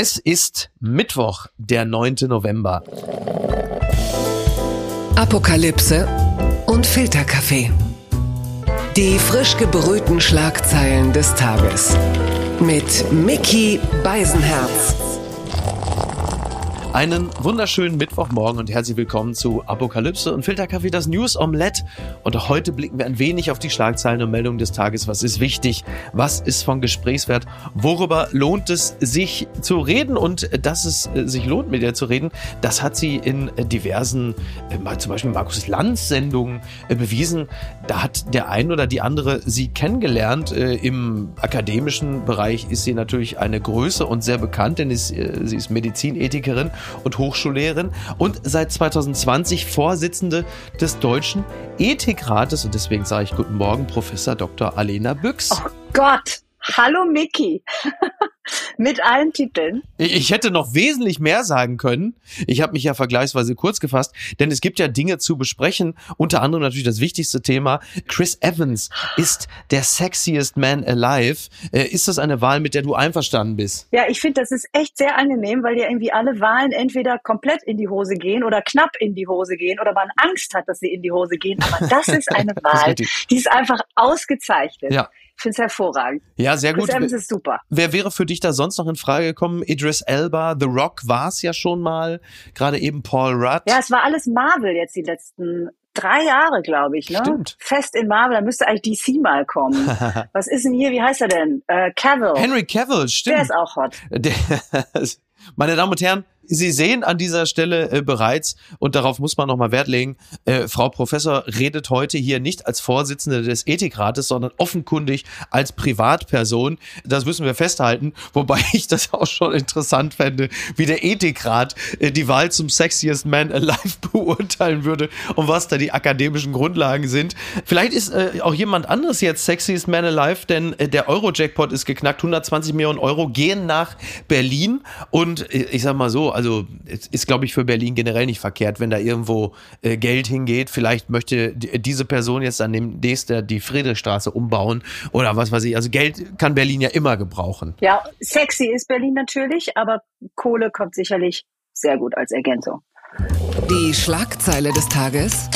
Es ist Mittwoch, der 9. November. Apokalypse und Filterkaffee. Die frisch gebrühten Schlagzeilen des Tages. Mit Mickey Beisenherz. Einen wunderschönen Mittwochmorgen und herzlich willkommen zu Apokalypse und Filterkaffee, das News Omelette. Und heute blicken wir ein wenig auf die Schlagzeilen und Meldungen des Tages. Was ist wichtig? Was ist von Gesprächswert? Worüber lohnt es sich zu reden? Und dass es äh, sich lohnt, mit ihr zu reden, das hat sie in diversen, äh, zum Beispiel Markus Lanz Sendungen äh, bewiesen. Da hat der ein oder die andere sie kennengelernt. Im akademischen Bereich ist sie natürlich eine Größe und sehr bekannt, denn sie ist Medizinethikerin und Hochschullehrerin und seit 2020 Vorsitzende des Deutschen Ethikrates. Und deswegen sage ich guten Morgen, Professor Dr. Alena Büchs. Oh Gott, hallo Miki. mit allen Titeln. Ich hätte noch wesentlich mehr sagen können. Ich habe mich ja vergleichsweise kurz gefasst, denn es gibt ja Dinge zu besprechen. Unter anderem natürlich das wichtigste Thema. Chris Evans ist der sexiest man alive. Äh, ist das eine Wahl, mit der du einverstanden bist? Ja, ich finde, das ist echt sehr angenehm, weil ja irgendwie alle Wahlen entweder komplett in die Hose gehen oder knapp in die Hose gehen oder man Angst hat, dass sie in die Hose gehen. Aber das ist eine Wahl, ist die ist einfach ausgezeichnet. Ja. Ich finde es hervorragend. Ja, sehr gut. Chris Evans ist super. Wer wäre für dich da sonst noch in Frage gekommen? Idris Elba, The Rock war es ja schon mal, gerade eben Paul Rudd. Ja, es war alles Marvel jetzt die letzten drei Jahre, glaube ich, ne? Stimmt. Fest in Marvel, da müsste eigentlich DC mal kommen. Was ist denn hier, wie heißt er denn? Äh, Cavill. Henry Cavill, stimmt. Der ist auch hot. Der, meine Damen und Herren, Sie sehen an dieser Stelle äh, bereits, und darauf muss man nochmal Wert legen, äh, Frau Professor redet heute hier nicht als Vorsitzende des Ethikrates, sondern offenkundig als Privatperson. Das müssen wir festhalten, wobei ich das auch schon interessant fände, wie der Ethikrat äh, die Wahl zum Sexiest Man Alive beurteilen würde und was da die akademischen Grundlagen sind. Vielleicht ist äh, auch jemand anderes jetzt Sexiest Man Alive, denn äh, der Euro-Jackpot ist geknackt. 120 Millionen Euro gehen nach Berlin und äh, ich sag mal so, also es ist, glaube ich, für Berlin generell nicht verkehrt, wenn da irgendwo äh, Geld hingeht. Vielleicht möchte diese Person jetzt dann demnächst die Friedrichstraße umbauen oder was weiß ich. Also Geld kann Berlin ja immer gebrauchen. Ja, sexy ist Berlin natürlich, aber Kohle kommt sicherlich sehr gut als Ergänzung. Die Schlagzeile des Tages.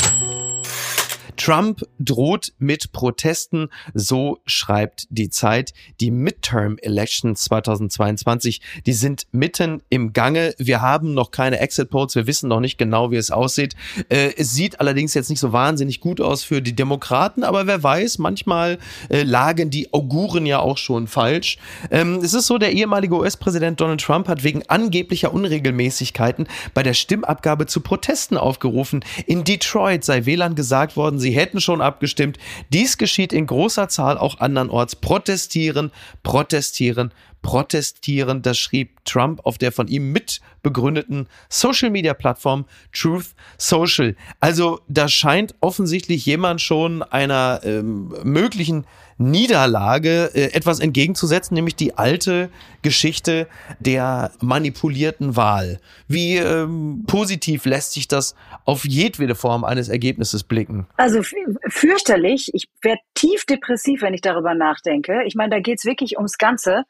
Trump droht mit Protesten, so schreibt die Zeit. Die Midterm Elections 2022, die sind mitten im Gange. Wir haben noch keine Exit Polls, wir wissen noch nicht genau, wie es aussieht. Äh, es sieht allerdings jetzt nicht so wahnsinnig gut aus für die Demokraten, aber wer weiß, manchmal äh, lagen die Auguren ja auch schon falsch. Ähm, es ist so, der ehemalige US-Präsident Donald Trump hat wegen angeblicher Unregelmäßigkeiten bei der Stimmabgabe zu Protesten aufgerufen. In Detroit sei WLAN gesagt worden, sie hätten schon abgestimmt. Dies geschieht in großer Zahl auch andernorts. Protestieren, protestieren, protestieren. Das schrieb Trump auf der von ihm mitbegründeten Social-Media-Plattform Truth Social. Also da scheint offensichtlich jemand schon einer ähm, möglichen Niederlage äh, etwas entgegenzusetzen, nämlich die alte Geschichte der manipulierten Wahl. Wie ähm, positiv lässt sich das auf jedwede Form eines Ergebnisses blicken? Also fürchterlich. Ich werde tief depressiv, wenn ich darüber nachdenke. Ich meine, da geht's wirklich ums Ganze.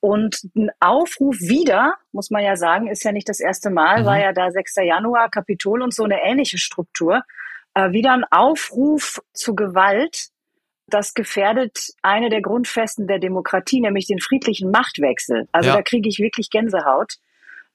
Und ein Aufruf wieder, muss man ja sagen, ist ja nicht das erste Mal, mhm. war ja da 6. Januar, Kapitol und so eine ähnliche Struktur. Äh, wieder ein Aufruf zu Gewalt, das gefährdet eine der Grundfesten der Demokratie, nämlich den friedlichen Machtwechsel. Also ja. da kriege ich wirklich Gänsehaut.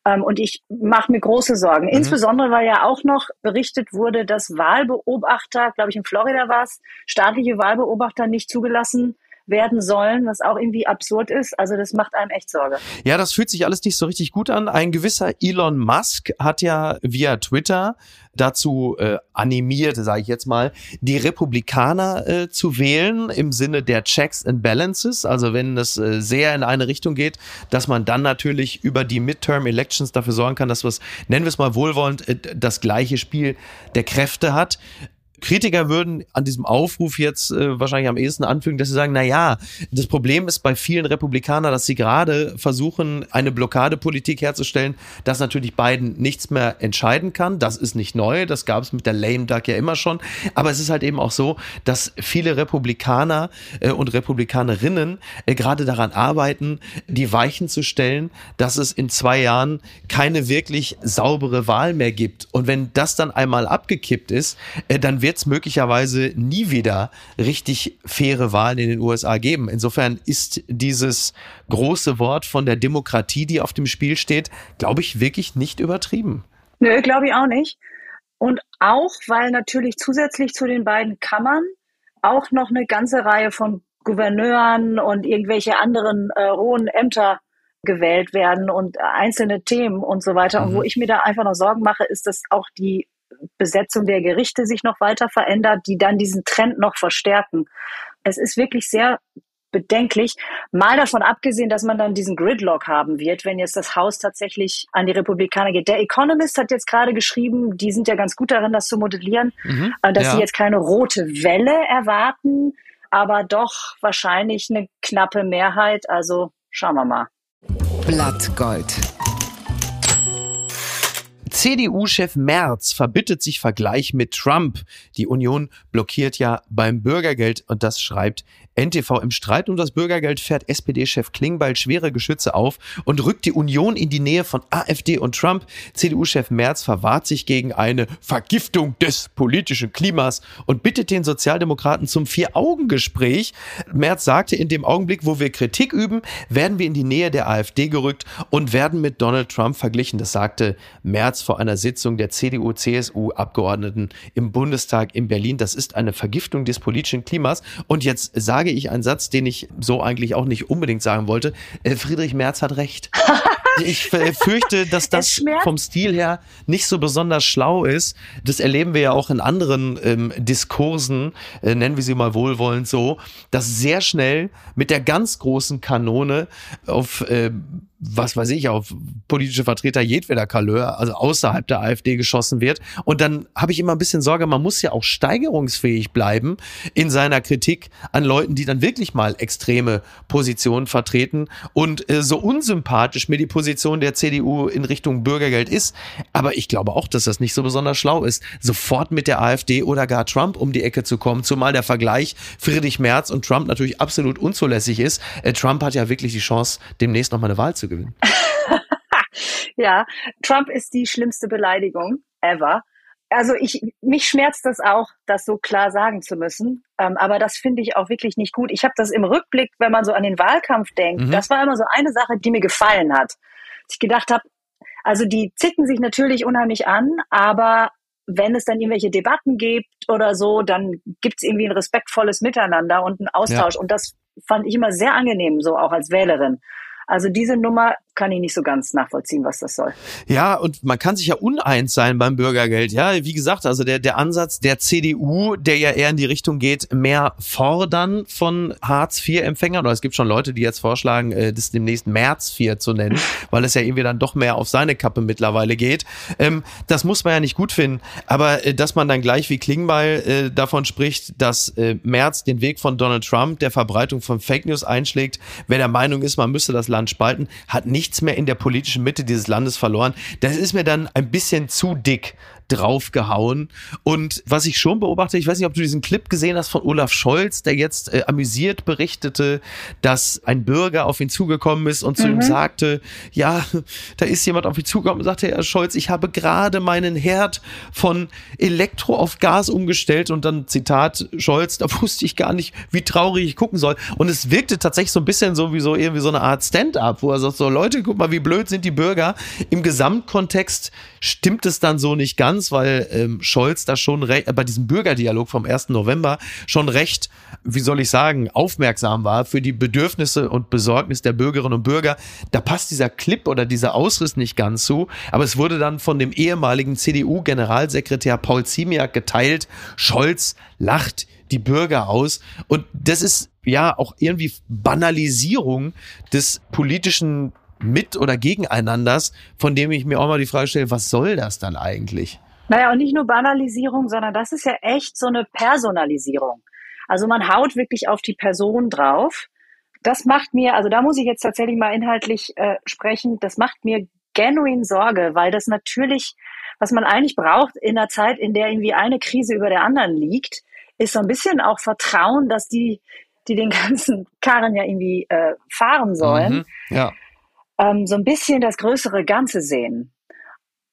Ähm, und ich mache mir große Sorgen. Mhm. Insbesondere, weil ja auch noch berichtet wurde, dass Wahlbeobachter, glaube ich in Florida war es, staatliche Wahlbeobachter nicht zugelassen werden sollen, was auch irgendwie absurd ist. Also das macht einem echt Sorge. Ja, das fühlt sich alles nicht so richtig gut an. Ein gewisser Elon Musk hat ja via Twitter dazu äh, animiert, sage ich jetzt mal, die Republikaner äh, zu wählen im Sinne der Checks and Balances. Also wenn das äh, sehr in eine Richtung geht, dass man dann natürlich über die Midterm Elections dafür sorgen kann, dass was nennen wir es mal wohlwollend äh, das gleiche Spiel der Kräfte hat. Kritiker würden an diesem Aufruf jetzt äh, wahrscheinlich am ehesten anfügen, dass sie sagen, na ja, das Problem ist bei vielen Republikanern, dass sie gerade versuchen, eine Blockadepolitik herzustellen, dass natürlich Biden nichts mehr entscheiden kann. Das ist nicht neu, das gab es mit der Lame Duck ja immer schon. Aber es ist halt eben auch so, dass viele Republikaner äh, und Republikanerinnen äh, gerade daran arbeiten, die Weichen zu stellen, dass es in zwei Jahren keine wirklich saubere Wahl mehr gibt. Und wenn das dann einmal abgekippt ist, äh, dann wird es möglicherweise nie wieder richtig faire Wahlen in den USA geben. Insofern ist dieses große Wort von der Demokratie, die auf dem Spiel steht, glaube ich, wirklich nicht übertrieben. Nö, glaube ich auch nicht. Und auch, weil natürlich zusätzlich zu den beiden Kammern auch noch eine ganze Reihe von Gouverneuren und irgendwelche anderen äh, hohen Ämter gewählt werden und einzelne Themen und so weiter. Mhm. Und wo mhm. ich mir da einfach noch Sorgen mache, ist, dass auch die Besetzung der Gerichte sich noch weiter verändert, die dann diesen Trend noch verstärken. Es ist wirklich sehr bedenklich. Mal davon abgesehen, dass man dann diesen Gridlock haben wird, wenn jetzt das Haus tatsächlich an die Republikaner geht. Der Economist hat jetzt gerade geschrieben, die sind ja ganz gut darin, das zu modellieren, mhm, äh, dass ja. sie jetzt keine rote Welle erwarten, aber doch wahrscheinlich eine knappe Mehrheit. Also schauen wir mal. Blattgold. CDU-Chef Merz verbittet sich Vergleich mit Trump. Die Union blockiert ja beim Bürgergeld und das schreibt NTV im Streit um das Bürgergeld fährt SPD-Chef Klingbeil schwere Geschütze auf und rückt die Union in die Nähe von AfD und Trump. CDU-Chef Merz verwahrt sich gegen eine Vergiftung des politischen Klimas und bittet den Sozialdemokraten zum Vier-Augen-Gespräch. Merz sagte, in dem Augenblick, wo wir Kritik üben, werden wir in die Nähe der AfD gerückt und werden mit Donald Trump verglichen. Das sagte Merz vor einer Sitzung der CDU-CSU-Abgeordneten im Bundestag in Berlin. Das ist eine Vergiftung des politischen Klimas. Und jetzt sage ich einen Satz, den ich so eigentlich auch nicht unbedingt sagen wollte. Äh, Friedrich Merz hat recht. ich fürchte, dass das vom Stil her nicht so besonders schlau ist. Das erleben wir ja auch in anderen ähm, Diskursen, äh, nennen wir sie mal wohlwollend so, dass sehr schnell mit der ganz großen Kanone auf äh, was weiß ich, auf politische Vertreter jedweder Couleur, also außerhalb der AfD geschossen wird. Und dann habe ich immer ein bisschen Sorge, man muss ja auch steigerungsfähig bleiben in seiner Kritik an Leuten, die dann wirklich mal extreme Positionen vertreten. Und äh, so unsympathisch mir die Position der CDU in Richtung Bürgergeld ist, aber ich glaube auch, dass das nicht so besonders schlau ist, sofort mit der AfD oder gar Trump um die Ecke zu kommen, zumal der Vergleich Friedrich Merz und Trump natürlich absolut unzulässig ist. Äh, Trump hat ja wirklich die Chance, demnächst nochmal eine Wahl zu gewinnen gewinnen. ja, Trump ist die schlimmste Beleidigung ever. Also ich, mich schmerzt das auch, das so klar sagen zu müssen. Ähm, aber das finde ich auch wirklich nicht gut. Ich habe das im Rückblick, wenn man so an den Wahlkampf denkt, mhm. das war immer so eine Sache, die mir gefallen hat. Ich gedacht habe, also die zicken sich natürlich unheimlich an, aber wenn es dann irgendwelche Debatten gibt oder so, dann gibt es irgendwie ein respektvolles Miteinander und einen Austausch. Ja. Und das fand ich immer sehr angenehm, so auch als Wählerin. Also diese Nummer kann ich nicht so ganz nachvollziehen, was das soll. Ja, und man kann sich ja uneins sein beim Bürgergeld. Ja, wie gesagt, also der, der Ansatz der CDU, der ja eher in die Richtung geht, mehr fordern von Hartz-IV-Empfängern. Oder es gibt schon Leute, die jetzt vorschlagen, äh, das demnächst März IV zu nennen, weil es ja irgendwie dann doch mehr auf seine Kappe mittlerweile geht. Ähm, das muss man ja nicht gut finden. Aber äh, dass man dann gleich wie Klingbeil äh, davon spricht, dass äh, März den Weg von Donald Trump der Verbreitung von Fake News einschlägt, wer der Meinung ist, man müsste das Land spalten, hat nichts mehr in der politischen Mitte dieses Landes verloren. Das ist mir dann ein bisschen zu dick draufgehauen. Und was ich schon beobachte, ich weiß nicht, ob du diesen Clip gesehen hast von Olaf Scholz, der jetzt äh, amüsiert berichtete, dass ein Bürger auf ihn zugekommen ist und zu mhm. ihm sagte, ja, da ist jemand auf ihn zugekommen und sagte, Herr Scholz, ich habe gerade meinen Herd von Elektro auf Gas umgestellt und dann Zitat Scholz, da wusste ich gar nicht, wie traurig ich gucken soll. Und es wirkte tatsächlich so ein bisschen so wie so irgendwie so eine Art Stand-up, wo er sagt so, Leute, guck mal, wie blöd sind die Bürger. Im Gesamtkontext stimmt es dann so nicht ganz, weil ähm, Scholz da schon äh, bei diesem Bürgerdialog vom 1. November schon recht, wie soll ich sagen, aufmerksam war für die Bedürfnisse und Besorgnis der Bürgerinnen und Bürger. Da passt dieser Clip oder dieser Ausriss nicht ganz zu, aber es wurde dann von dem ehemaligen CDU-Generalsekretär Paul Ziemiak geteilt. Scholz lacht die Bürger aus. Und das ist ja auch irgendwie Banalisierung des politischen mit- oder Gegeneinanders, von dem ich mir auch mal die Frage stelle, was soll das dann eigentlich? Naja, und nicht nur Banalisierung, sondern das ist ja echt so eine Personalisierung. Also man haut wirklich auf die Person drauf. Das macht mir, also da muss ich jetzt tatsächlich mal inhaltlich äh, sprechen, das macht mir genuin Sorge, weil das natürlich, was man eigentlich braucht in einer Zeit, in der irgendwie eine Krise über der anderen liegt, ist so ein bisschen auch Vertrauen, dass die, die den ganzen Karren ja irgendwie äh, fahren sollen, Mhm, ja. ähm, so ein bisschen das größere Ganze sehen.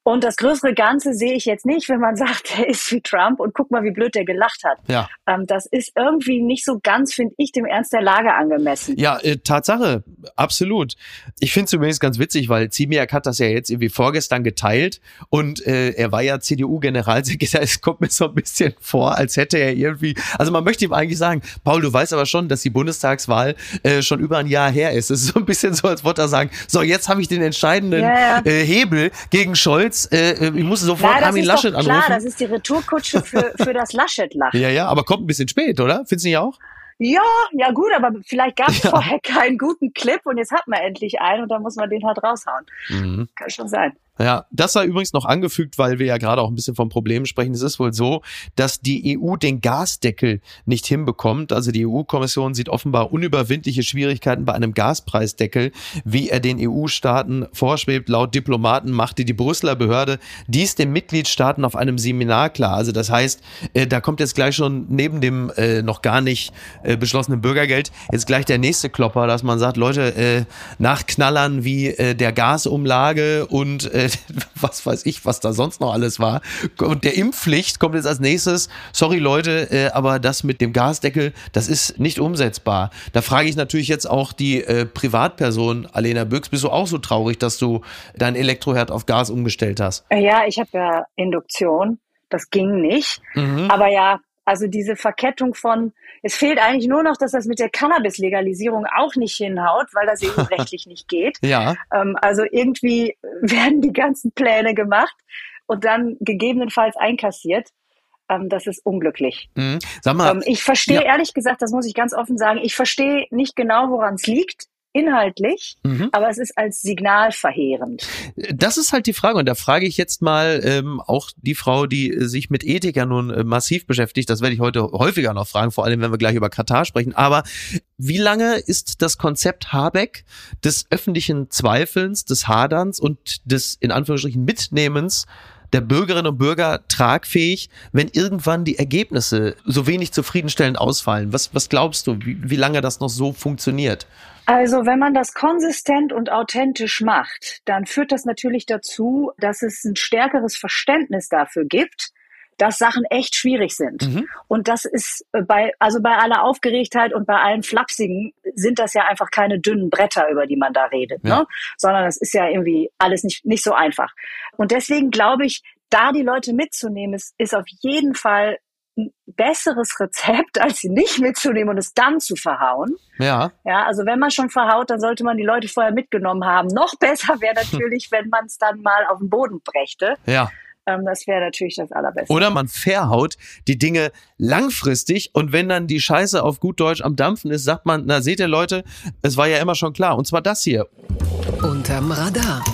Und das größere Ganze sehe ich jetzt nicht, wenn man sagt, der ist wie Trump und guck mal, wie blöd der gelacht hat. Ja. Ähm, das ist irgendwie nicht so ganz, finde ich, dem Ernst der Lage angemessen. Ja, äh, Tatsache, absolut. Ich finde es übrigens ganz witzig, weil Ziemiak hat das ja jetzt irgendwie vorgestern geteilt und äh, er war ja CDU-Generalsekretär. Es kommt mir so ein bisschen vor, als hätte er irgendwie, also man möchte ihm eigentlich sagen, Paul, du weißt aber schon, dass die Bundestagswahl äh, schon über ein Jahr her ist. Es ist so ein bisschen so, als wollte er sagen, so jetzt habe ich den entscheidenden ja. Äh, Hebel gegen Scholz. Äh, ich muss sofort das Armin Laschet doch klar, anrufen. das ist die Retourkutsche für, für das Laschet-Lachen. ja, ja, aber kommt ein bisschen spät, oder? Findest du nicht auch? Ja, ja gut, aber vielleicht gab es Ja. vorher keinen guten Clip und jetzt hat man endlich einen und dann muss man den halt raushauen. Mhm. Kann schon sein. Ja, das war übrigens noch angefügt, weil wir ja gerade auch ein bisschen vom Problem sprechen. Es ist wohl so, dass die EU den Gasdeckel nicht hinbekommt. Also die EU-Kommission sieht offenbar unüberwindliche Schwierigkeiten bei einem Gaspreisdeckel, wie er den EU-Staaten vorschwebt. Laut Diplomaten machte die Brüsseler Behörde dies den Mitgliedstaaten auf einem Seminar klar. Also das heißt, äh, da kommt jetzt gleich schon neben dem äh, noch gar nicht äh, beschlossenen Bürgergeld jetzt gleich der nächste Klopper, dass man sagt, Leute, nach Knallern wie der Gasumlage und was weiß ich, was da sonst noch alles war. Und der Impfpflicht kommt jetzt als nächstes. Sorry Leute, äh, aber das mit dem Gasdeckel, das ist nicht umsetzbar. Da frage ich natürlich jetzt auch die äh, Privatperson Alena Büchs, bist du auch so traurig, dass du dein Elektroherd auf Gas umgestellt hast? Ja, ich habe ja Induktion. Das ging nicht. Mhm. Aber ja, also diese Verkettung von, es fehlt eigentlich nur noch, dass das mit der Cannabis-Legalisierung auch nicht hinhaut, weil das EU-rechtlich nicht geht. Ja, Ähm, also irgendwie werden die ganzen Pläne gemacht und dann gegebenenfalls einkassiert. Ähm, das ist unglücklich. mhm. sag mal, Ähm, ich verstehe ja. ehrlich gesagt, das muss ich ganz offen sagen, ich verstehe nicht genau, woran es liegt, inhaltlich, Mhm. aber es ist als Signal verheerend. Das ist halt die Frage. Und da frage ich jetzt mal ähm, auch die Frau, die äh, sich mit Ethik ja nun äh, massiv beschäftigt. Das werde ich heute häufiger noch fragen, vor allem wenn wir gleich über Katar sprechen. Aber wie lange ist das Konzept Habeck des öffentlichen Zweifelns, des Haderns und des in Anführungsstrichen Mitnehmens der Bürgerinnen und Bürger tragfähig, wenn irgendwann die Ergebnisse so wenig zufriedenstellend ausfallen? Was, was glaubst du, wie, wie lange das noch so funktioniert? Also wenn man das konsistent und authentisch macht, dann führt das natürlich dazu, dass es ein stärkeres Verständnis dafür gibt, dass Sachen echt schwierig sind. Mhm. Und das ist äh, bei, also bei aller Aufgeregtheit und bei allen Flapsigen sind das ja einfach keine dünnen Bretter, über die man da redet, Ja. ne? sondern das ist ja irgendwie alles nicht, nicht so einfach. Und deswegen glaube ich, da die Leute mitzunehmen, ist, ist auf jeden Fall ein besseres Rezept, als sie nicht mitzunehmen und es dann zu verhauen. Ja, Ja, also wenn man schon verhaut, dann sollte man die Leute vorher mitgenommen haben. Noch besser wäre natürlich, wenn man es dann mal auf den Boden brächte. ja. Ähm, das wäre natürlich das Allerbeste. Oder man verhaut die Dinge langfristig und wenn dann die Scheiße auf gut Deutsch am Dampfen ist, sagt man, na seht ihr Leute, es war ja immer schon klar. Und zwar das hier. Unterm Radar.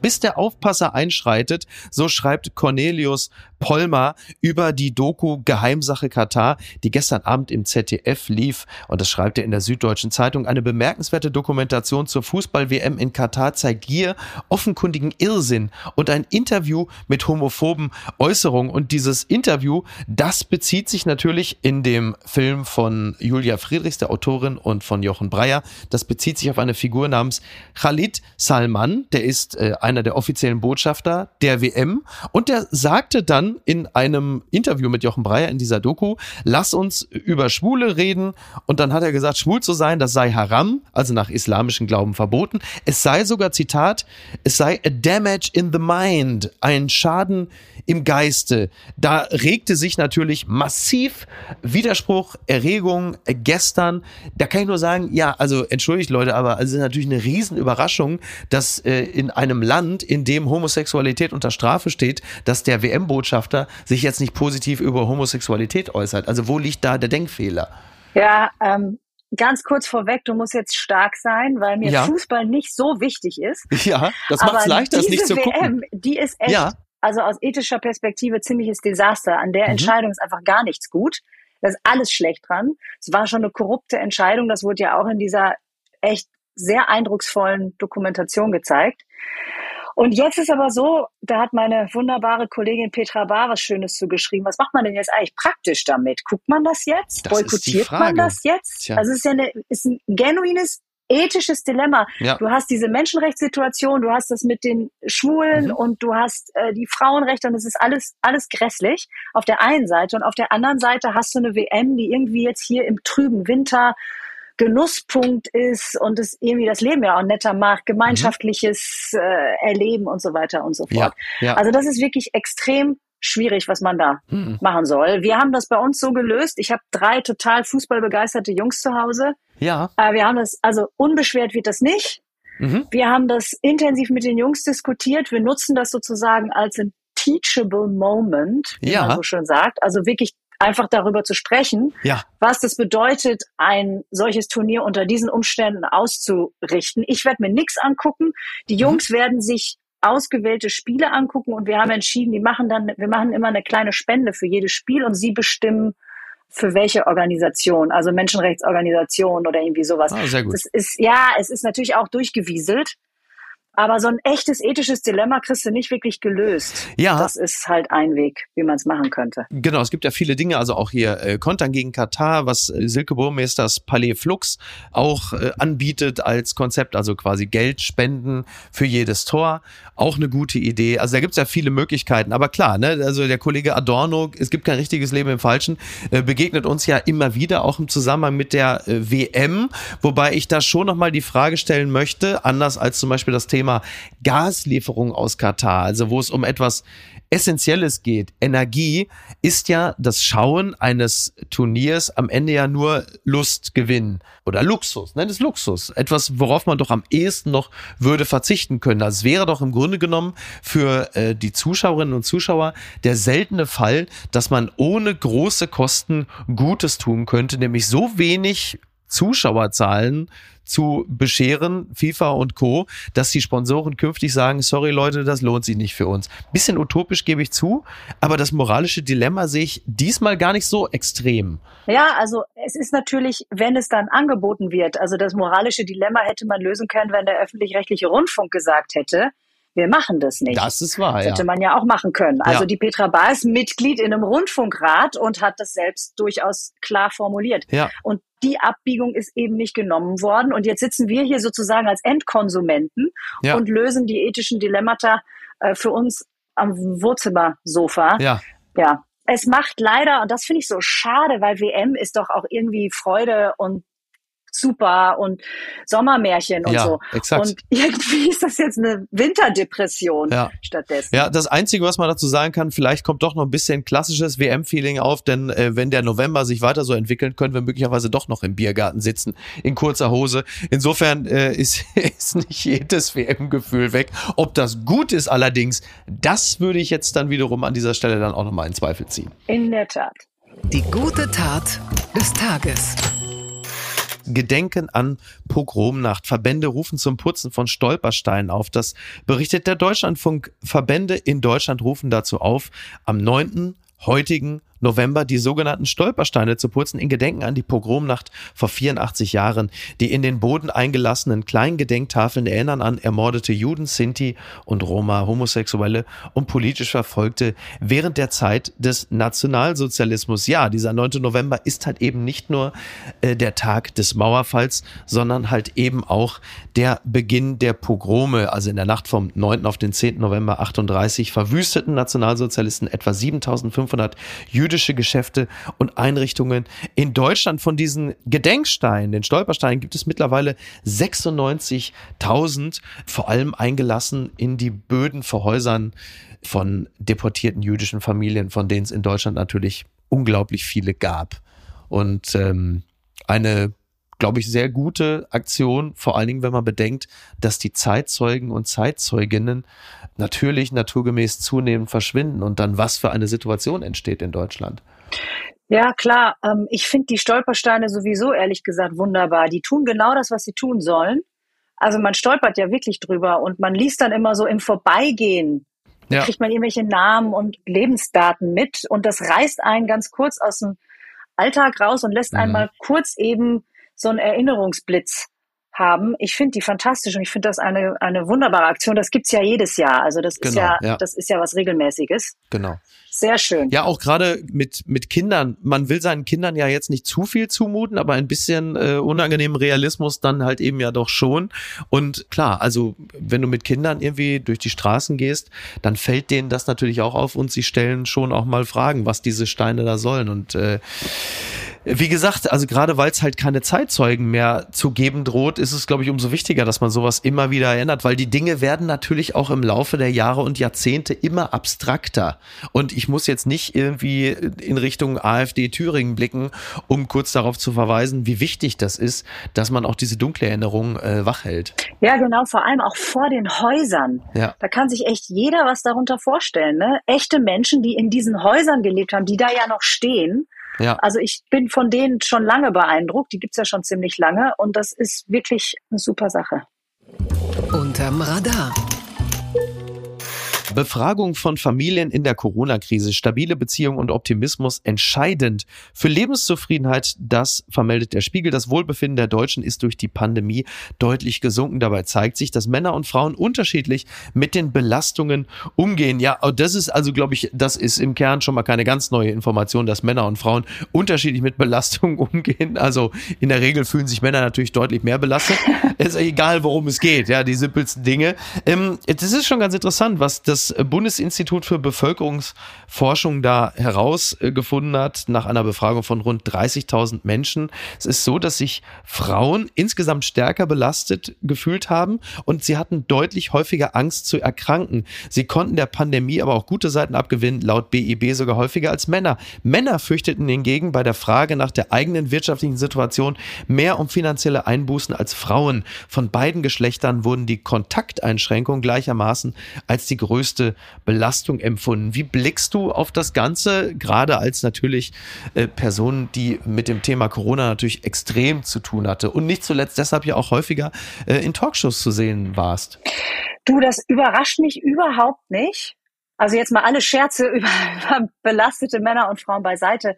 Bis der Aufpasser einschreitet, so schreibt Cornelius Polmer über die Doku Geheimsache Katar, die gestern Abend im ZDF lief. Und das schreibt er in der Süddeutschen Zeitung. Eine bemerkenswerte Dokumentation zur Fußball-WM in Katar zeigt Gier, offenkundigen Irrsinn und ein Interview mit homophoben Äußerungen. Und dieses Interview, das bezieht sich natürlich in dem Film von Julia Friedrichs, der Autorin, und von Jochen Breyer. Das bezieht sich auf eine Figur namens Khalid Salman. Der ist äh, einer der offiziellen Botschafter der WM. Und der sagte dann in einem Interview mit Jochen Breyer in dieser Doku, lass uns über Schwule reden. Und dann hat er gesagt, schwul zu sein, das sei haram, also nach islamischem Glauben verboten. Es sei sogar, Zitat, es sei a damage in the mind, ein Schaden im Geiste. Da regte sich natürlich massiv Widerspruch, Erregung äh, gestern. Da kann ich nur sagen, ja, also entschuldigt Leute, aber es ist natürlich eine Riesenüberraschung, dass äh, in einem Land, in dem Homosexualität unter Strafe steht, dass der WM-Botschafter sich jetzt nicht positiv über Homosexualität äußert. Also wo liegt da der Denkfehler? Ja, ähm, ganz kurz vorweg, du musst jetzt stark sein, weil mir Ja. Fußball nicht so wichtig ist. Ja, das macht es leichter, es nicht zu WM, gucken. die ist echt Ja. also aus ethischer Perspektive ziemliches Desaster. An der Mhm. Entscheidung ist einfach gar nichts gut. Da ist alles schlecht dran. Es war schon eine korrupte Entscheidung. Das wurde ja auch in dieser echt sehr eindrucksvollen Dokumentation gezeigt. Und jetzt ist aber so, da hat meine wunderbare Kollegin Petra Bar was Schönes zugeschrieben. Was macht man denn jetzt eigentlich praktisch damit? Guckt man das jetzt? Das Boykottiert man das jetzt? Tja. Also es ist ja eine, ist ein genuines ethisches Dilemma. Ja. Du hast diese Menschenrechtssituation, du hast das mit den Schwulen Mhm. und du hast äh, die Frauenrechte und es ist alles, alles grässlich auf der einen Seite. Und auf der anderen Seite hast du eine WM, die irgendwie jetzt hier im trüben Winter Genusspunkt ist und es irgendwie das Leben ja auch netter macht, gemeinschaftliches äh, Erleben und so weiter und so Ja, fort. ja. Also das ist wirklich extrem schwierig, was man da Mhm. machen soll. Wir haben das bei uns so gelöst. Ich habe drei total fußballbegeisterte Jungs zu Hause. Ja. Äh, wir haben das, also unbeschwert wird das nicht. Mhm. Wir haben das intensiv mit den Jungs diskutiert. Wir nutzen das sozusagen als ein teachable moment, wie Ja. man so schön sagt. Also wirklich einfach darüber zu sprechen, Ja. was das bedeutet, ein solches Turnier unter diesen Umständen auszurichten. Ich werde mir nichts angucken. Die Mhm. Jungs werden sich ausgewählte Spiele angucken und wir haben entschieden, die machen dann, wir machen immer eine kleine Spende für jedes Spiel und sie bestimmen für welche Organisation, also Menschenrechtsorganisation oder irgendwie sowas. Ah, sehr gut. Das ist, ja, es ist natürlich auch durchgewieselt. Aber so ein echtes ethisches Dilemma kriegst du nicht wirklich gelöst. Ja. Das ist halt ein Weg, wie man es machen könnte. Genau, es gibt ja viele Dinge, also auch hier äh, Kontern gegen Katar, was äh, Silke Burmesters Palais Flux auch äh, anbietet als Konzept, also quasi Geld spenden für jedes Tor. Auch eine gute Idee. Also da gibt's ja viele Möglichkeiten. Aber klar, ne, also der Kollege Adorno, es gibt kein richtiges Leben im Falschen, äh, begegnet uns ja immer wieder, auch im Zusammenhang mit der äh, WM. Wobei ich da schon nochmal die Frage stellen möchte, anders als zum Beispiel das Thema Gaslieferung aus Katar, also wo es um etwas Essentielles geht. Energie ist ja das Schauen eines Turniers am Ende ja nur Lustgewinn oder Luxus, ne? Das ist Luxus. Etwas, worauf man doch am ehesten noch würde verzichten können. Das wäre doch im Grunde genommen für äh, die Zuschauerinnen und Zuschauer der seltene Fall, dass man ohne große Kosten Gutes tun könnte, nämlich so wenig Zuschauerzahlen zu bescheren, FIFA und Co., dass die Sponsoren künftig sagen, sorry Leute, das lohnt sich nicht für uns. Bisschen utopisch gebe ich zu, aber das moralische Dilemma sehe ich diesmal gar nicht so extrem. Ja, also es ist natürlich, wenn es dann angeboten wird, also das moralische Dilemma hätte man lösen können, wenn der öffentlich-rechtliche Rundfunk gesagt hätte, wir machen das nicht. Das ist wahr, Das ja. hätte man ja auch machen können. Also Ja. die Petra Bahr ist Mitglied in einem Rundfunkrat und hat das selbst durchaus klar formuliert. Ja. Und die Abbiegung ist eben nicht genommen worden. Und jetzt sitzen wir hier sozusagen als Endkonsumenten Ja. und lösen die ethischen Dilemmata äh, für uns am Wohnzimmersofa. Ja, Ja. Es macht leider, und das finde ich so schade, weil WM ist doch auch irgendwie Freude und super und Sommermärchen und ja, so. exakt. Und irgendwie ist das jetzt eine Winterdepression Ja. stattdessen. Ja, das Einzige, was man dazu sagen kann, vielleicht kommt doch noch ein bisschen klassisches WM-Feeling auf, denn äh, wenn der November sich weiter so entwickelt, können wir möglicherweise doch noch im Biergarten sitzen, in kurzer Hose. Insofern äh, ist, ist nicht jedes WM-Gefühl weg. Ob das gut ist allerdings, das würde ich jetzt dann wiederum an dieser Stelle dann auch nochmal in Zweifel ziehen. In der Tat. Die gute Tat des Tages. Gedenken an Pogromnacht. Verbände rufen zum Putzen von Stolpersteinen auf. Das berichtet der Deutschlandfunk. Verbände in Deutschland rufen dazu auf, am 9. heutigen November die sogenannten Stolpersteine zu putzen in Gedenken an die Pogromnacht vor 84 Jahren. Die in den Boden eingelassenen kleinen Gedenktafeln erinnern an ermordete Juden, Sinti und Roma, Homosexuelle und politisch Verfolgte während der Zeit des Nationalsozialismus. Ja, dieser 9. November ist halt eben nicht nur äh, der Tag des Mauerfalls, sondern halt eben auch der Beginn der Pogrome. Also in der Nacht vom 9. auf den 10. November 38 verwüsteten Nationalsozialisten etwa 7500 jüdische Geschäfte und Einrichtungen in Deutschland. Von diesen Gedenksteinen, den Stolpersteinen, gibt es mittlerweile 96.000, vor allem eingelassen in die Böden vor Häusern von deportierten jüdischen Familien, von denen es in Deutschland natürlich unglaublich viele gab. Und ähm, eine, glaube ich, sehr gute Aktion, vor allen Dingen, wenn man bedenkt, dass die Zeitzeugen und Zeitzeuginnen natürlich naturgemäß zunehmend verschwinden und dann was für eine Situation entsteht in Deutschland. Ja, klar. Ähm, ich finde die Stolpersteine sowieso ehrlich gesagt wunderbar. Die tun genau das, was sie tun sollen. Also man stolpert ja wirklich drüber und man liest dann immer so im Vorbeigehen Ja. kriegt man irgendwelche Namen und Lebensdaten mit und das reißt einen ganz kurz aus dem Alltag raus und lässt Mhm. einmal kurz eben so einen Erinnerungsblitz haben. Ich finde die fantastisch und ich finde das eine, eine wunderbare Aktion. Das gibt's ja jedes Jahr. Also das ist Genau, ja, ja. das ist ja was Regelmäßiges. Genau. Sehr schön. Ja, auch gerade mit, mit Kindern. Man will seinen Kindern ja jetzt nicht zu viel zumuten, aber ein bisschen äh, unangenehmen Realismus dann halt eben ja doch schon. Und klar, also wenn du mit Kindern irgendwie durch die Straßen gehst, dann fällt denen das natürlich auch auf und sie stellen schon auch mal Fragen, was diese Steine da sollen. Und äh, wie gesagt, also gerade weil es halt keine Zeitzeugen mehr zu geben droht, ist es, glaube ich, umso wichtiger, dass man sowas immer wieder erinnert, weil die Dinge werden natürlich auch im Laufe der Jahre und Jahrzehnte immer abstrakter. Und ich muss jetzt nicht irgendwie in Richtung AfD Thüringen blicken, um kurz darauf zu verweisen, wie wichtig das ist, dass man auch diese dunkle Erinnerung äh, wachhält. Ja, genau, vor allem auch vor den Häusern. Ja. Da kann sich echt jeder was darunter vorstellen. Ne? Echte Menschen, die in diesen Häusern gelebt haben, die da ja noch stehen. Ja. Also ich bin von denen schon lange beeindruckt. Die gibt's ja schon ziemlich lange und das ist wirklich eine super Sache. Unterm Radar. Befragung von Familien in der Corona-Krise, stabile Beziehung und Optimismus entscheidend für Lebenszufriedenheit. Das vermeldet der Spiegel. Das Wohlbefinden der Deutschen ist durch die Pandemie deutlich gesunken. Dabei zeigt sich, dass Männer und Frauen unterschiedlich mit den Belastungen umgehen. Ja, das ist also, glaube ich, das ist im Kern schon mal keine ganz neue Information, dass Männer und Frauen unterschiedlich mit Belastungen umgehen. Also in der Regel fühlen sich Männer natürlich deutlich mehr belastet. ist egal, worum es geht. Ja, die simpelsten Dinge. Ähm, das ist schon ganz interessant, was das Bundesinstitut für Bevölkerungsforschung da herausgefunden hat nach einer Befragung von rund 30.000 Menschen. Es ist so, dass sich Frauen insgesamt stärker belastet gefühlt haben und sie hatten deutlich häufiger Angst zu erkranken. Sie konnten der Pandemie aber auch gute Seiten abgewinnen, laut BIB sogar häufiger als Männer. Männer fürchteten hingegen bei der Frage nach der eigenen wirtschaftlichen Situation mehr um finanzielle Einbußen als Frauen. Von beiden Geschlechtern wurden die Kontakteinschränkungen gleichermaßen als die größte Belastung empfunden. Wie blickst du auf das Ganze, gerade als natürlich äh, Person, die mit dem Thema Corona natürlich extrem zu tun hatte und nicht zuletzt deshalb ja auch häufiger äh, in Talkshows zu sehen warst? Du, das überrascht mich überhaupt nicht. Also jetzt mal alle Scherze über, über belastete Männer und Frauen beiseite.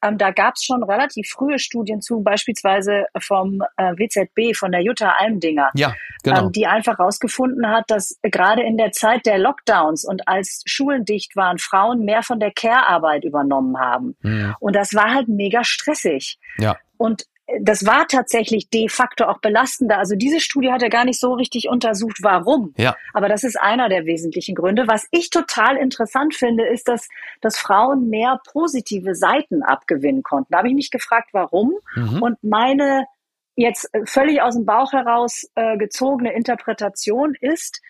Ähm, da gab es schon relativ frühe Studien zu, beispielsweise vom äh, WZB, von der Jutta Almdinger, Ja, genau. ähm, die einfach herausgefunden hat, dass gerade in der Zeit der Lockdowns und als Schulen dicht waren, Frauen mehr von der Care-Arbeit übernommen haben. Mhm. Und das war halt mega stressig. Ja. Und das war tatsächlich de facto auch belastender. Also diese Studie hat ja gar nicht so richtig untersucht, warum. Ja. Aber das ist einer der wesentlichen Gründe. Was ich total interessant finde, ist, dass, dass Frauen mehr positive Seiten abgewinnen konnten. Da habe ich mich gefragt, warum. Mhm. Und meine jetzt völlig aus dem Bauch heraus äh, gezogene Interpretation ist,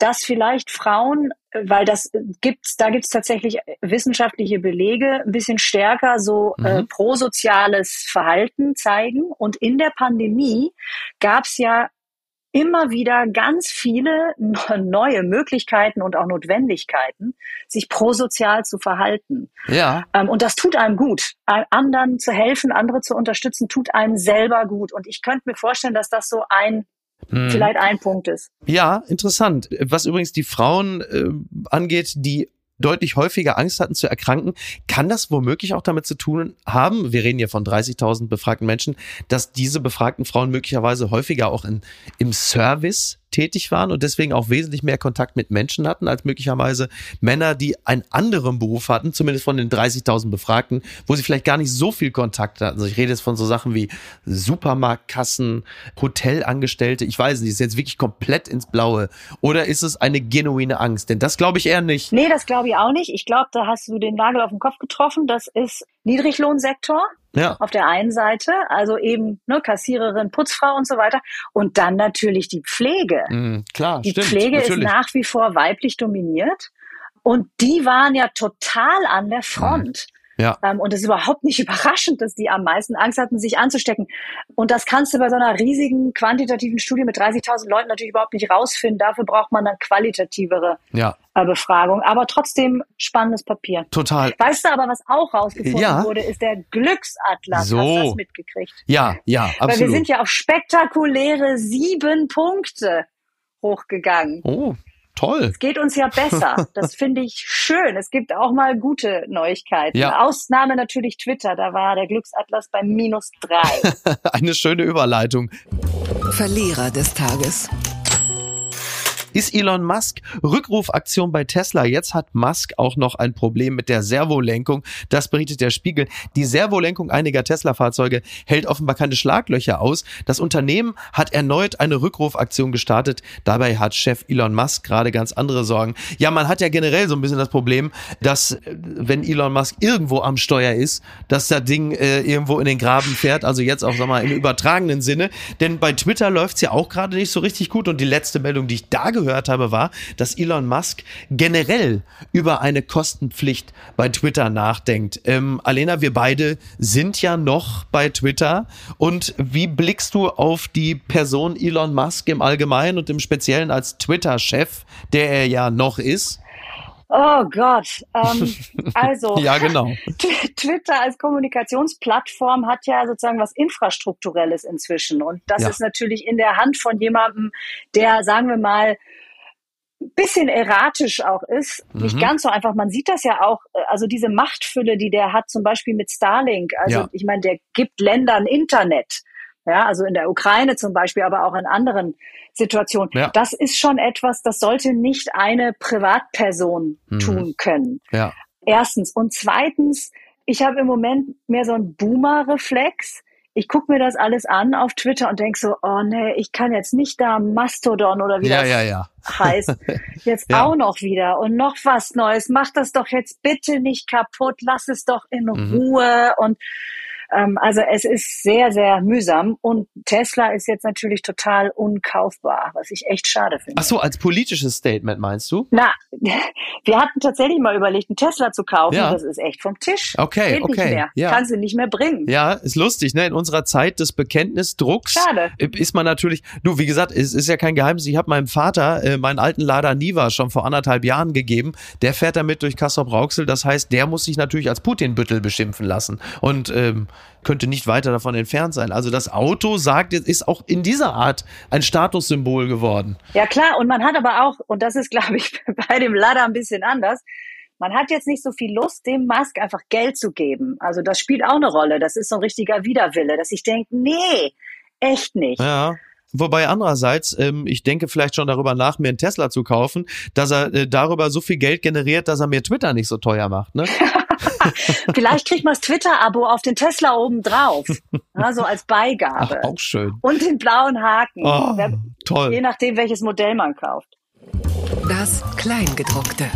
dass vielleicht Frauen, äh, weil das gibt's, da gibt's tatsächlich wissenschaftliche Belege, ein bisschen stärker so äh, Mhm. prosoziales Verhalten zeigen. Und in der Pandemie gab's ja immer wieder ganz viele neue Möglichkeiten und auch Notwendigkeiten, sich prosozial zu verhalten. Ja, Ähm, und das tut einem gut. Anderen zu helfen, andere zu unterstützen, tut einem selber gut. Und ich könnte mir vorstellen, dass das so ein, Mhm. vielleicht ein Punkt ist. Ja, interessant. Was übrigens die Frauen äh, angeht, die deutlich häufiger Angst hatten zu erkranken, kann das womöglich auch damit zu tun haben, wir reden hier von 30.000 befragten Menschen, dass diese befragten Frauen möglicherweise häufiger auch in, im Service tätig waren und deswegen auch wesentlich mehr Kontakt mit Menschen hatten als möglicherweise Männer, die einen anderen Beruf hatten, zumindest von den 30.000 Befragten, wo sie vielleicht gar nicht so viel Kontakt hatten. Also ich rede jetzt von so Sachen wie Supermarktkassen, Hotelangestellte. Ich weiß nicht, ist jetzt wirklich komplett ins Blaue. Oder ist es eine genuine Angst? Denn das glaube ich eher nicht. Nee, das glaube ich auch nicht. Ich glaube, da hast du den Nagel auf den Kopf getroffen. Das ist Niedriglohnsektor Ja, auf der einen Seite, also eben ne, Kassiererin, Putzfrau und so weiter. Und dann natürlich die Pflege. mm, klar, Die stimmt. Pflege natürlich. ist nach wie vor weiblich dominiert. Und die waren ja total an der Front. Ja. Ähm, und es ist überhaupt nicht überraschend, dass die am meisten Angst hatten, sich anzustecken. Und das kannst du bei so einer riesigen quantitativen Studie mit 30.000 Leuten natürlich überhaupt nicht rausfinden. Dafür braucht man dann qualitativere Ja, äh, Befragung. Aber trotzdem spannendes Papier. total. Weißt du aber, was auch rausgefunden Ja. wurde, ist der Glücksatlas. So. Hast du das mitgekriegt? Ja, ja, Weil wir absolut. sind ja auf spektakuläre sieben Punkte hochgegangen. oh, toll. Es geht uns ja besser. Das finde ich schön. Es gibt auch mal gute Neuigkeiten. Ja. Ausnahme natürlich Twitter. Da war der Glücksatlas bei minus drei. Eine schöne Überleitung. Verlierer des Tages. Ist Elon Musk Rückrufaktion bei Tesla. Jetzt hat Musk auch noch ein Problem mit der Servolenkung. Das berichtet der Spiegel. Die Servolenkung einiger Tesla-Fahrzeuge hält offenbar keine Schlaglöcher aus. Das Unternehmen hat erneut eine Rückrufaktion gestartet. Dabei hat Chef Elon Musk gerade ganz andere Sorgen. Ja, man hat ja generell so ein bisschen das Problem, dass äh, wenn Elon Musk irgendwo am Steuer ist, dass das Ding äh, irgendwo in den Graben fährt. Also jetzt auch, sag mal, im übertragenen Sinne. Denn bei Twitter läuft's ja auch gerade nicht so richtig gut. Und die letzte Meldung, die ich da gehört habe, war, dass Elon Musk generell über eine Kostenpflicht bei Twitter nachdenkt. Ähm, Alena, wir beide sind ja noch bei Twitter. Und wie blickst du auf die Person Elon Musk im Allgemeinen und im Speziellen als Twitter-Chef, der er ja noch ist? Oh Gott. Ähm, also Ja, genau. Tw- Twitter als Kommunikationsplattform hat ja sozusagen was Infrastrukturelles inzwischen. Und das Ja. ist natürlich in der Hand von jemandem, der, sagen wir mal, ein bisschen erratisch auch ist. Nicht Mhm. ganz so einfach. Man sieht das ja auch, äh, also diese Machtfülle, die der hat, zum Beispiel mit Starlink. Also Ja. ich meine, der gibt Ländern Internet. Ja, also in der Ukraine zum Beispiel, aber auch in anderen Situationen. Ja. Das ist schon etwas, das sollte nicht eine Privatperson Mhm. tun können. Ja. Erstens. Und zweitens, ich habe im Moment mehr so einen Boomer-Reflex. Ich gucke mir das alles an auf Twitter und denk so, oh nee, ich kann jetzt nicht da Mastodon oder wie Ja, das ja, ja. heißt, jetzt auch noch wieder und noch was Neues. Mach das doch jetzt bitte nicht kaputt, lass es doch in Mhm. Ruhe und ähm, also es ist sehr, sehr mühsam und Tesla ist jetzt natürlich total unkaufbar, was ich echt schade finde. Ach so, als politisches Statement meinst du? Na, wir hatten tatsächlich mal überlegt, einen Tesla zu kaufen. Ja. Das ist echt vom Tisch. Okay, Geht okay, ja. Kannst du nicht mehr bringen. Ja, ist lustig, ne? In unserer Zeit des Bekenntnisdrucks Schade. ist man natürlich, du, wie gesagt, es ist ja kein Geheimnis, ich habe meinem Vater äh, meinen alten Lada Niva schon vor anderthalb Jahren gegeben. Der fährt damit durch Kassel-Brauxel, das heißt, der muss sich natürlich als Putin-Büttel beschimpfen lassen und ähm, könnte nicht weiter davon entfernt sein. Also das Auto sagt, ist auch in dieser Art ein Statussymbol geworden. Ja klar, und man hat aber auch, und das ist, glaube ich, bei dem Lada ein bisschen anders, man hat jetzt nicht so viel Lust, dem Musk einfach Geld zu geben. Also das spielt auch eine Rolle. Das ist so ein richtiger Widerwille, dass ich denke, nee, echt nicht. Ja. Wobei andererseits, ähm, ich denke vielleicht schon darüber nach, mir einen Tesla zu kaufen, dass er äh, darüber so viel Geld generiert, dass er mir Twitter nicht so teuer macht. Ne? Vielleicht kriegt man das Twitter-Abo auf den Tesla oben drauf. Ja, so als Ach, Beigabe. auch schön. Und den blauen Haken. Oh, Wer- Je toll. nachdem, welches Modell man kauft. Das Kleingedruckte.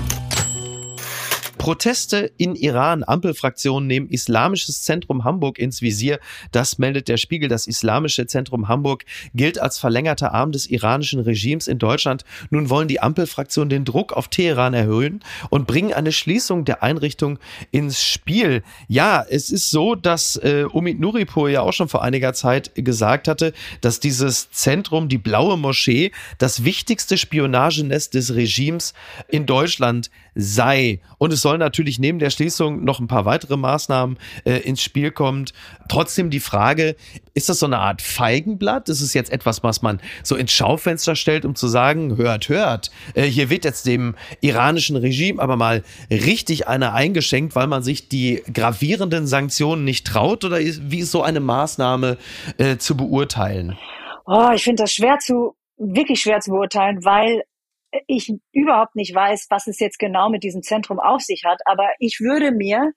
Proteste in Iran. Ampelfraktionen nehmen Islamisches Zentrum Hamburg ins Visier. Das meldet der Spiegel. Das Islamische Zentrum Hamburg gilt als verlängerter Arm des iranischen Regimes in Deutschland. Nun wollen die Ampelfraktionen den Druck auf Teheran erhöhen und bringen eine Schließung der Einrichtung ins Spiel. Ja, es ist so, dass äh, Umid Nuripur ja auch schon vor einiger Zeit gesagt hatte, dass dieses Zentrum, die Blaue Moschee, das wichtigste Spionagenest des Regimes in Deutschland sei. Und es soll natürlich neben der Schließung noch ein paar weitere Maßnahmen äh, ins Spiel kommen. Trotzdem die Frage, ist das so eine Art Feigenblatt? Ist es jetzt etwas, was man so ins Schaufenster stellt, um zu sagen, hört, hört, äh, hier wird jetzt dem iranischen Regime aber mal richtig eine eingeschenkt, weil man sich die gravierenden Sanktionen nicht traut? Oder ist, wie ist so eine Maßnahme äh, zu beurteilen? Oh, ich finde das schwer zu, wirklich schwer zu beurteilen, weil ich überhaupt nicht weiß, was es jetzt genau mit diesem Zentrum auf sich hat. Aber ich würde mir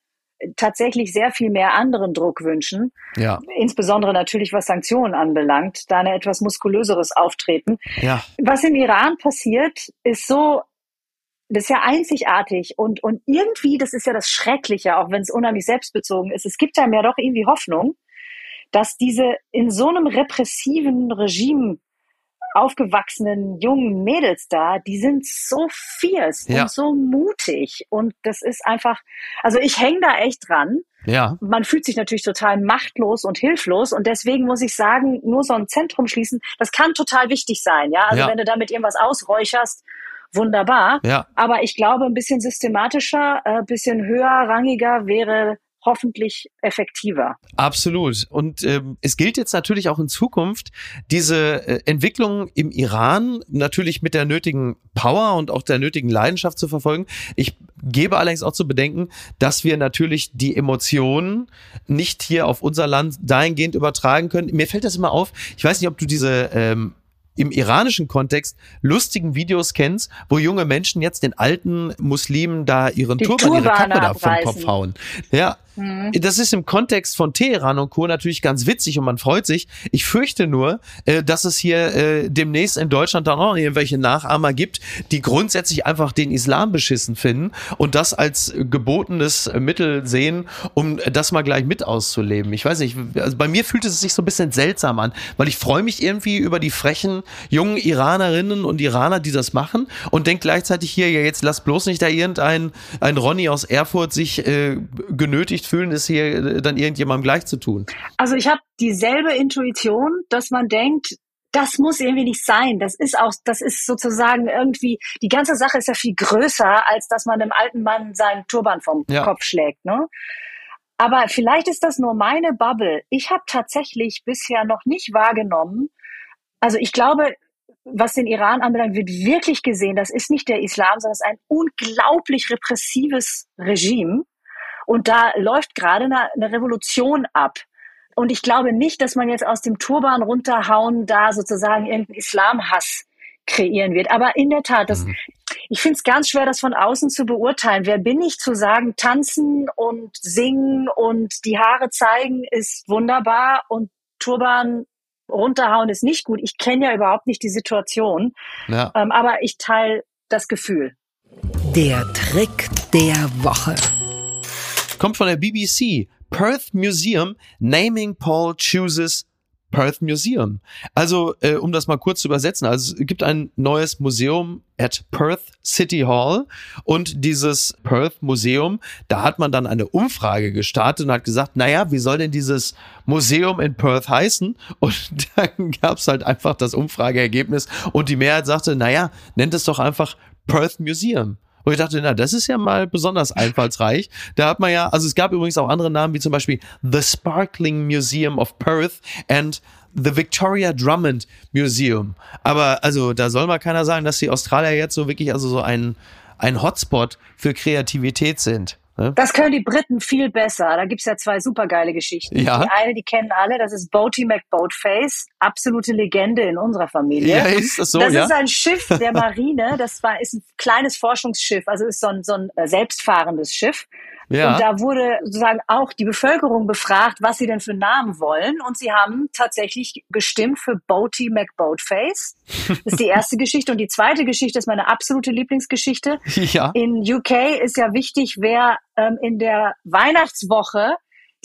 tatsächlich sehr viel mehr anderen Druck wünschen, Ja, insbesondere natürlich was Sanktionen anbelangt, da eine etwas muskulöseres Auftreten. ja, Was im Iran passiert, ist so, das ist ja einzigartig und, und irgendwie, das ist ja das Schreckliche, auch wenn es unheimlich selbstbezogen ist. Es gibt einem ja doch irgendwie Hoffnung, dass diese in so einem repressiven Regime aufgewachsenen jungen Mädels da, die sind so fierce Ja. und so mutig und das ist einfach, also ich hänge da echt dran. ja. Man fühlt sich natürlich total machtlos und hilflos und deswegen muss ich sagen, nur so ein Zentrum schließen, das kann total wichtig sein, ja. Also Ja. wenn du damit irgendwas ausräucherst, wunderbar. Ja. Aber ich glaube, ein bisschen systematischer, ein bisschen höherrangiger wäre hoffentlich effektiver. Absolut. Und ähm, es gilt jetzt natürlich auch in Zukunft, diese äh, Entwicklung im Iran natürlich mit der nötigen Power und auch der nötigen Leidenschaft zu verfolgen. Ich gebe allerdings auch zu bedenken, dass wir natürlich die Emotionen nicht hier auf unser Land dahingehend übertragen können. Mir fällt das immer auf. Ich weiß nicht, ob du diese ähm, im iranischen Kontext lustigen Videos kennst, wo junge Menschen jetzt den alten Muslimen da ihren Die Turban, ihre Kappe da vom. Kopf hauen. Ja. Mhm. Das ist im Kontext von Teheran und Co. natürlich ganz witzig und man freut sich. Ich fürchte nur, äh, dass es hier äh, demnächst in Deutschland dann auch irgendwelche Nachahmer gibt, die grundsätzlich einfach den Islam beschissen finden und das als gebotenes Mittel sehen, um das mal gleich mit auszuleben. Ich weiß nicht, also bei mir fühlt es sich so ein bisschen seltsam an, weil ich freue mich irgendwie über die frechen jungen Iranerinnen und Iraner, die das machen und denke gleichzeitig hier, ja jetzt lass bloß nicht da irgendein ein Ronny aus Erfurt sich äh, genötigt fühlen, das hier äh, dann irgendjemandem gleich zu tun. Also ich habe dieselbe Intuition, dass man denkt, das muss irgendwie nicht sein. Das ist auch, das ist sozusagen irgendwie, die ganze Sache ist ja viel größer, als dass man einem alten Mann seinen Turban vom Ja. Kopf schlägt. Ne? Aber vielleicht ist das nur meine Bubble. Ich habe tatsächlich bisher noch nicht wahrgenommen. Also ich glaube, was den Iran anbelangt, wird wirklich gesehen, das ist nicht der Islam, sondern es ist ein unglaublich repressives Regime. Und da läuft gerade eine, eine Revolution ab. Und ich glaube nicht, dass man jetzt aus dem Turban runterhauen da sozusagen irgendeinen Islamhass kreieren wird. Aber in der Tat, das, ich finde es ganz schwer, das von außen zu beurteilen. Wer bin ich zu sagen, tanzen und singen und die Haare zeigen ist wunderbar und Turban runterhauen ist nicht gut. Ich kenne ja überhaupt nicht die Situation, Ja. ähm, aber ich teile das Gefühl. Der Trick der Woche. Kommt von der BBC. Perth Museum Naming Paul chooses Perth Museum. Also, äh, um das mal kurz zu übersetzen, also es gibt ein neues Museum at Perth City Hall und dieses Perth Museum, da hat man dann eine Umfrage gestartet und hat gesagt, naja, wie soll denn dieses Museum in Perth heißen? Und dann gab es halt einfach das Umfrageergebnis und die Mehrheit sagte, naja, nennt es doch einfach Perth Museum. Und ich dachte, na, das ist ja mal besonders einfallsreich. Da hat man ja, also es gab übrigens auch andere Namen, wie zum Beispiel The Sparkling Museum of Perth and The Victoria Drummond Museum. Aber also da soll mal keiner sagen, dass die Australier jetzt so wirklich also so ein, ein Hotspot für Kreativität sind. Ne? Das können die Briten viel besser. Da gibt's ja zwei supergeile Geschichten. Ja. Die eine, die kennen alle, das ist Boaty McBoatface, absolute Legende in unserer Familie. Ja, ist das so, das ja? ist ein Schiff der Marine, das war, ist ein kleines Forschungsschiff, also ist so ein, so ein äh, selbstfahrendes Schiff. Ja. Und da wurde sozusagen auch die Bevölkerung befragt, was sie denn für Namen wollen. Und sie haben tatsächlich gestimmt für Boaty McBoatface. Das ist die erste Geschichte. Und die zweite Geschichte ist meine absolute Lieblingsgeschichte. ja. In UK ist ja wichtig, wer ähm, in der Weihnachtswoche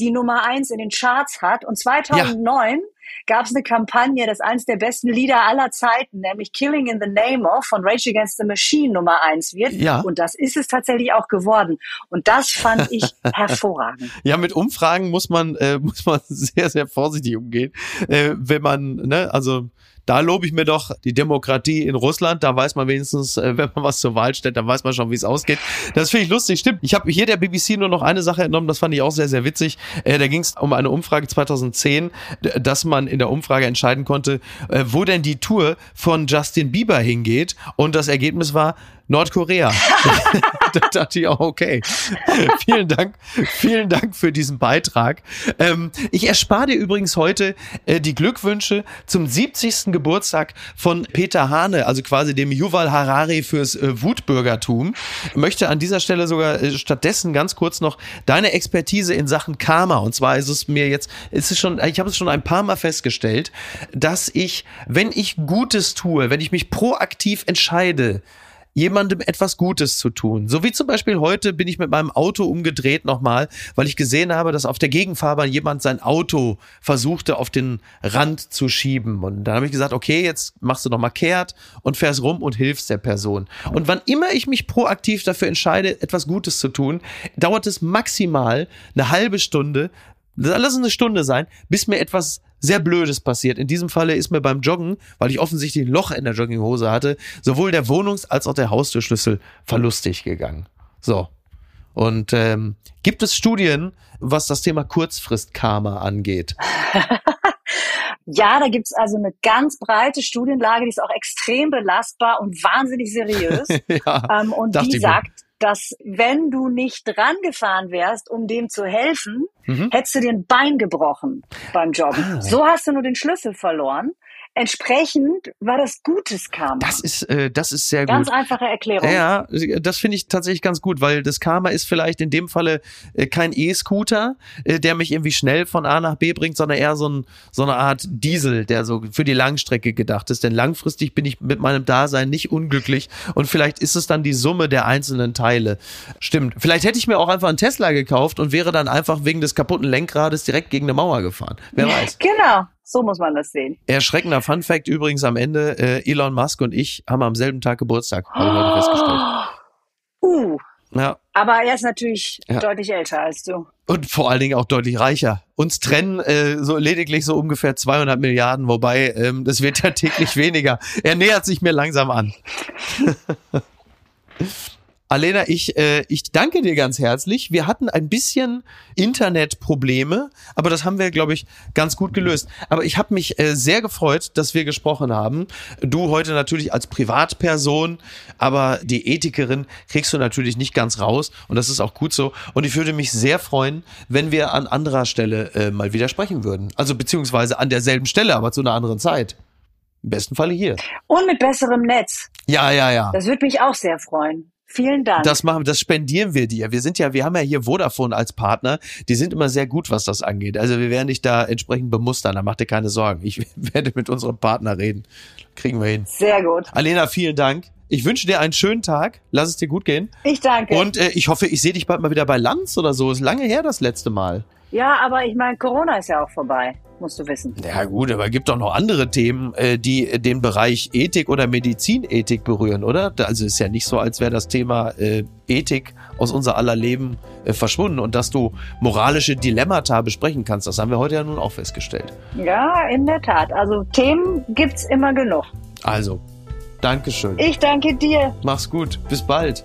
die Nummer eins in den Charts hat. Und 2009 gab es eine Kampagne, das ist eines der besten Lieder aller Zeiten, nämlich Killing in the Name of von Rage Against the Machine Nummer eins wird. Ja. Und das ist es tatsächlich auch geworden. Und das fand ich hervorragend. Ja, mit Umfragen muss man, äh, muss man sehr, sehr vorsichtig umgehen. Äh, wenn man, ne, also da lobe ich mir doch die Demokratie in Russland. Da weiß man wenigstens, äh, wenn man was zur Wahl stellt, dann weiß man schon, wie es ausgeht. Das finde ich lustig. Stimmt. Ich habe hier der BBC nur noch eine Sache entnommen, das fand ich auch sehr, sehr witzig. Äh, da ging es um eine Umfrage 2010, d- dass man in der Umfrage entscheiden konnte, äh, wo denn die Tour von Justin Bieber hingeht. Und das Ergebnis war Nordkorea. da dachte ich auch, okay. vielen Dank, vielen Dank für diesen Beitrag. Ähm, ich erspare dir übrigens heute äh, die Glückwünsche zum 70. Geburtstag von Peter Hane, also quasi dem Yuval Harari fürs äh, Wutbürgertum. Möchte an dieser Stelle sogar äh, stattdessen ganz kurz noch deine Expertise in Sachen Karma. Und zwar ist es mir jetzt, ist es schon, ich habe es schon ein paar Mal festgestellt, dass ich, wenn ich Gutes tue, wenn ich mich proaktiv entscheide, jemandem etwas Gutes zu tun. So wie zum Beispiel heute bin ich mit meinem Auto umgedreht nochmal, weil ich gesehen habe, dass auf der Gegenfahrbahn jemand sein Auto versuchte auf den Rand zu schieben. Und dann habe ich gesagt, okay, jetzt machst du nochmal kehrt und fährst rum und hilfst der Person. Und wann immer ich mich proaktiv dafür entscheide, etwas Gutes zu tun, dauert es maximal eine halbe Stunde, lass es eine Stunde sein, bis mir etwas sehr Blödes passiert. In diesem Falle ist mir beim Joggen, weil ich offensichtlich ein Loch in der Jogginghose hatte, sowohl der Wohnungs- als auch der Haustürschlüssel verlustig gegangen. So. Und ähm, gibt es Studien, was das Thema Kurzfrist-Karma angeht? Ja, da gibt's also eine ganz breite Studienlage, die ist auch extrem belastbar und wahnsinnig seriös. ja, ähm, und die sagt, dass wenn du nicht rangefahren wärst, um dem zu helfen, Mhm. hättest du dir ein Bein gebrochen beim Joggen. Ah. So hast du nur den Schlüssel verloren. Entsprechend war das gutes Karma. Das ist, äh, das ist sehr Ganz gut. einfache Erklärung. Ja, das finde ich tatsächlich ganz gut, weil das Karma ist vielleicht in dem Falle äh, kein E-Scooter, äh, der mich irgendwie schnell von A nach B bringt, sondern eher so, ein, so eine Art Diesel, der so für die Langstrecke gedacht ist. Denn langfristig bin ich mit meinem Dasein nicht unglücklich und vielleicht ist es dann die Summe der einzelnen Teile. Stimmt. Vielleicht hätte ich mir auch einfach einen Tesla gekauft und wäre dann einfach wegen des kaputten Lenkrades direkt gegen eine Mauer gefahren. Wer weiß. Genau, so muss man das sehen. Erschreckender Fun Fact übrigens am Ende, äh, Elon Musk und ich haben am selben Tag Geburtstag, habe ich heute festgestellt. Uh, Ja, aber er ist natürlich Ja. deutlich älter als du. und vor allen Dingen auch deutlich reicher. Uns trennen äh, so lediglich so ungefähr 200 Milliarden, wobei ähm, das wird ja täglich weniger. Er nähert sich mir langsam an. Alena, ich, äh, ich danke dir ganz herzlich. Wir hatten ein bisschen Internetprobleme, aber das haben wir, glaube ich, ganz gut gelöst. Aber ich habe mich äh, sehr gefreut, dass wir gesprochen haben. Du heute natürlich als Privatperson, aber die Ethikerin kriegst du natürlich nicht ganz raus und das ist auch gut so. Und ich würde mich sehr freuen, wenn wir an anderer Stelle äh, mal wieder sprechen würden. Also beziehungsweise an derselben Stelle, aber zu einer anderen Zeit. Im besten Falle hier. Und mit besserem Netz. Ja, ja, ja. Das würde mich auch sehr freuen. Vielen Dank. Das machen, das spendieren wir dir. Wir sind ja, wir haben ja hier Vodafone als Partner. Die sind immer sehr gut, was das angeht. Also wir werden dich da entsprechend bemustern. Da mach dir keine Sorgen. Ich werde mit unserem Partner reden. Kriegen wir hin. sehr gut. Alena, vielen Dank. Ich wünsche dir einen schönen Tag. Lass es dir gut gehen. Ich danke. Und äh, ich hoffe, ich sehe dich bald mal wieder bei Lanz oder so. Ist lange her das letzte Mal. ja, aber ich meine, Corona ist ja auch vorbei, musst du wissen. Ja gut, aber gibt doch noch andere Themen, äh, die den Bereich Ethik oder Medizinethik berühren, oder? Also ist ja nicht so, als wäre das Thema äh, Ethik aus unser aller Leben äh, verschwunden und dass du moralische Dilemmata besprechen kannst. Das haben wir heute ja nun auch festgestellt. Ja, in der Tat. Also Themen gibt's immer genug. Also, Dankeschön. Ich danke dir. Mach's gut. Bis bald.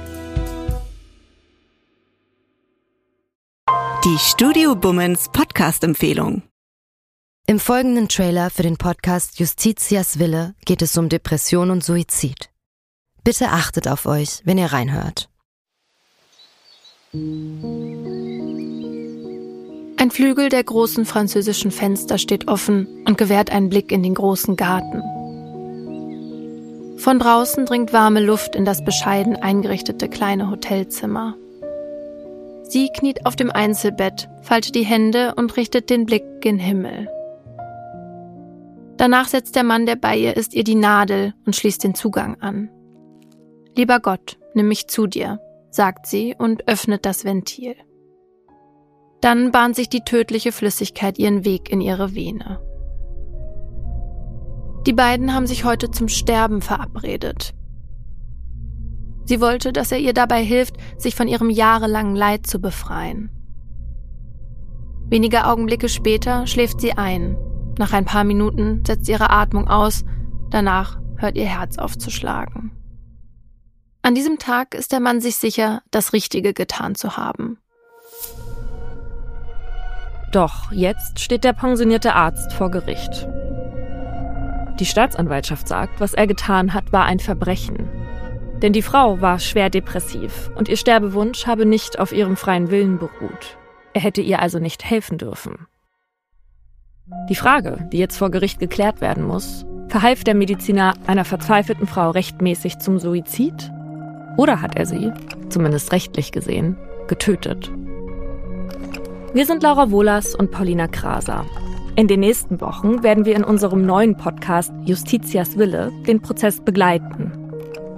Die Studio Bummens Podcast-Empfehlung. Im folgenden Trailer für den Podcast Justitias Wille geht es um Depression und Suizid. Bitte achtet auf euch, wenn ihr reinhört. Ein Flügel der großen französischen Fenster steht offen und gewährt einen Blick in den großen Garten. Von draußen dringt warme Luft in das bescheiden eingerichtete kleine Hotelzimmer. Sie kniet auf dem Einzelbett, faltet die Hände und richtet den Blick gen Himmel. Danach setzt der Mann, der bei ihr ist, ihr die Nadel und schließt den Zugang an. Lieber Gott, nimm mich zu dir, sagt sie und öffnet das Ventil. Dann bahnt sich die tödliche Flüssigkeit ihren Weg in ihre Vene. Die beiden haben sich heute zum Sterben verabredet. Sie wollte, dass er ihr dabei hilft, sich von ihrem jahrelangen Leid zu befreien. Wenige Augenblicke später schläft sie ein. Nach ein paar Minuten setzt ihre Atmung aus, danach hört ihr Herz aufzuschlagen. An diesem Tag ist der Mann sich sicher, das Richtige getan zu haben. Doch jetzt steht der pensionierte Arzt vor Gericht. Die Staatsanwaltschaft sagt, was er getan hat, war ein Verbrechen. Denn die Frau war schwer depressiv und ihr Sterbewunsch habe nicht auf ihrem freien Willen beruht. Er hätte ihr also nicht helfen dürfen. Die Frage, die jetzt vor Gericht geklärt werden muss, verhalf der Mediziner einer verzweifelten Frau rechtmäßig zum Suizid? Oder hat er sie, zumindest rechtlich gesehen, getötet? Wir sind Laura Wohlers und Paulina Kraser. In den nächsten Wochen werden wir in unserem neuen Podcast Justitias Wille den Prozess begleiten.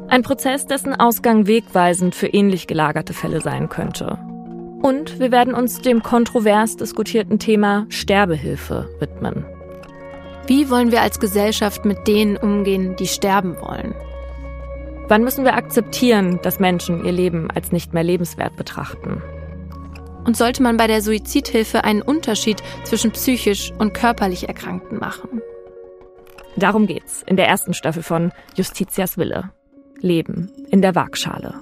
Ein Prozess, dessen Ausgang wegweisend für ähnlich gelagerte Fälle sein könnte. Und wir werden uns dem kontrovers diskutierten Thema Sterbehilfe widmen. Wie wollen wir als Gesellschaft mit denen umgehen, die sterben wollen? Wann müssen wir akzeptieren, dass Menschen ihr Leben als nicht mehr lebenswert betrachten? Und sollte man bei der Suizidhilfe einen Unterschied zwischen psychisch und körperlich Erkrankten machen? Darum geht's in der ersten Staffel von Justitias Wille. Leben in der Waagschale.